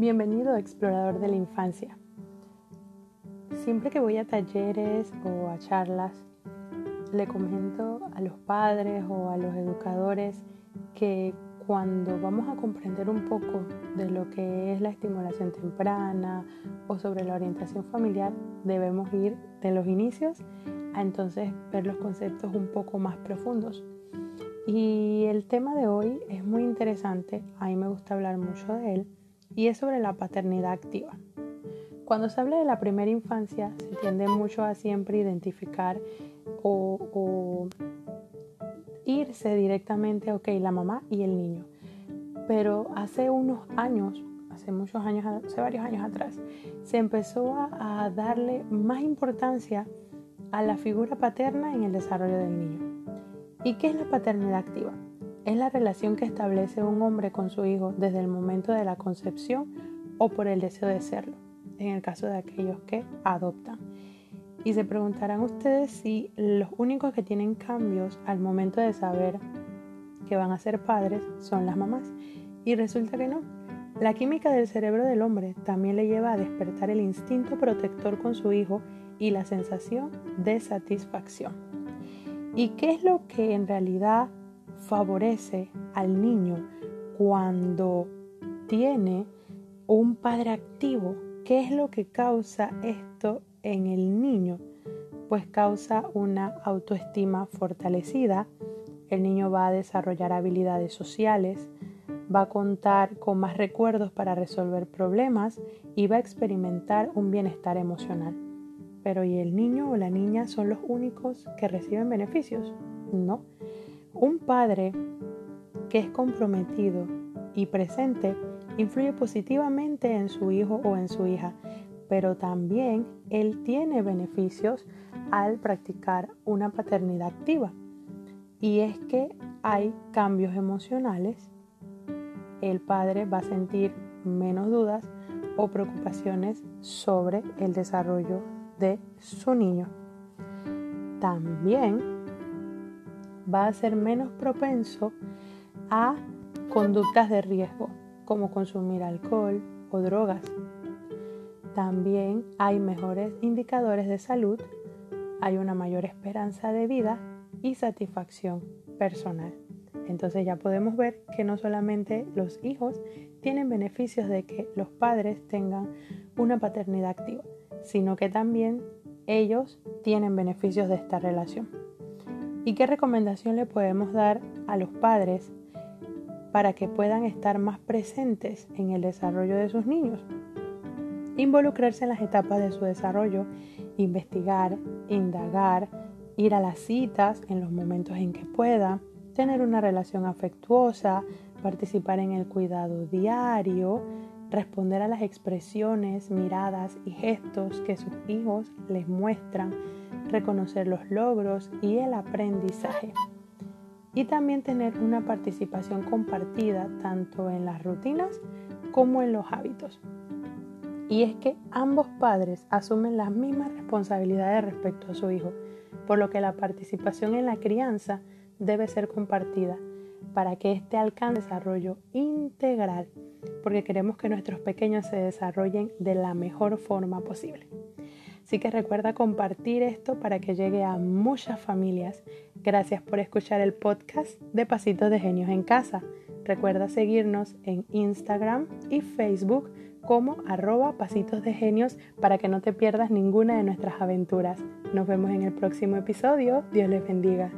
Bienvenido explorador de la infancia. Siempre que voy a talleres o a charlas, le comento a los padres o a los educadores que cuando vamos a comprender un poco de lo que es la estimulación temprana o sobre la orientación familiar, debemos ir de los inicios a entonces ver los conceptos un poco más profundos. Y el tema de hoy es muy interesante, a mí me gusta hablar mucho de él y es sobre la paternidad activa. Cuando se habla de la primera infancia, se tiende mucho a siempre identificar o, irse directamente, ok, la mamá y el niño. Pero hace unos años, hace muchos años, hace varios años atrás, se empezó a, a darle más importancia a la figura paterna en el desarrollo del niño. ¿Y qué es la paternidad activa? Es la relación que establece un hombre con su hijo desde el momento de la concepción o por el deseo de serlo, en el caso de aquellos que adoptan. Y se preguntarán ustedes si los únicos que tienen cambios al momento de saber que van a ser padres son las mamás. Y resulta que no. La química del cerebro del hombre también le lleva a despertar el instinto protector con su hijo y la sensación de satisfacción. ¿Y qué es lo que en realidad favorece al niño cuando tiene un padre activo. ¿Qué es lo que causa esto en el niño? Pues causa una autoestima fortalecida, el niño va a desarrollar habilidades sociales, va a contar con más recuerdos para resolver problemas y va a experimentar un bienestar emocional. Pero ¿y el niño o la niña son los únicos que reciben beneficios? No. Un padre que es comprometido y presente influye positivamente en su hijo o en su hija, pero también él tiene beneficios al practicar una paternidad activa. Y es que hay cambios emocionales. El padre va a sentir menos dudas o preocupaciones sobre el desarrollo de su niño. También va a ser menos propenso a conductas de riesgo, como consumir alcohol o drogas. También hay mejores indicadores de salud, hay una mayor esperanza de vida y satisfacción personal. Entonces ya podemos ver que no solamente los hijos tienen beneficios de que los padres tengan una paternidad activa, sino que también ellos tienen beneficios de esta relación. ¿Y qué recomendación le podemos dar a los padres para que puedan estar más presentes en el desarrollo de sus niños? Involucrarse en las etapas de su desarrollo, investigar, indagar, ir a las citas en los momentos en que pueda, tener una relación afectuosa, participar en el cuidado diario, responder a las expresiones, miradas y gestos que sus hijos les muestran reconocer los logros y el aprendizaje. Y también tener una participación compartida tanto en las rutinas como en los hábitos. Y es que ambos padres asumen las mismas responsabilidades respecto a su hijo, por lo que la participación en la crianza debe ser compartida para que éste alcance desarrollo integral, porque queremos que nuestros pequeños se desarrollen de la mejor forma posible. Así que recuerda compartir esto para que llegue a muchas familias. Gracias por escuchar el podcast de Pasitos de Genios en Casa. Recuerda seguirnos en Instagram y Facebook como arroba pasitos de genios para que no te pierdas ninguna de nuestras aventuras. Nos vemos en el próximo episodio. Dios les bendiga.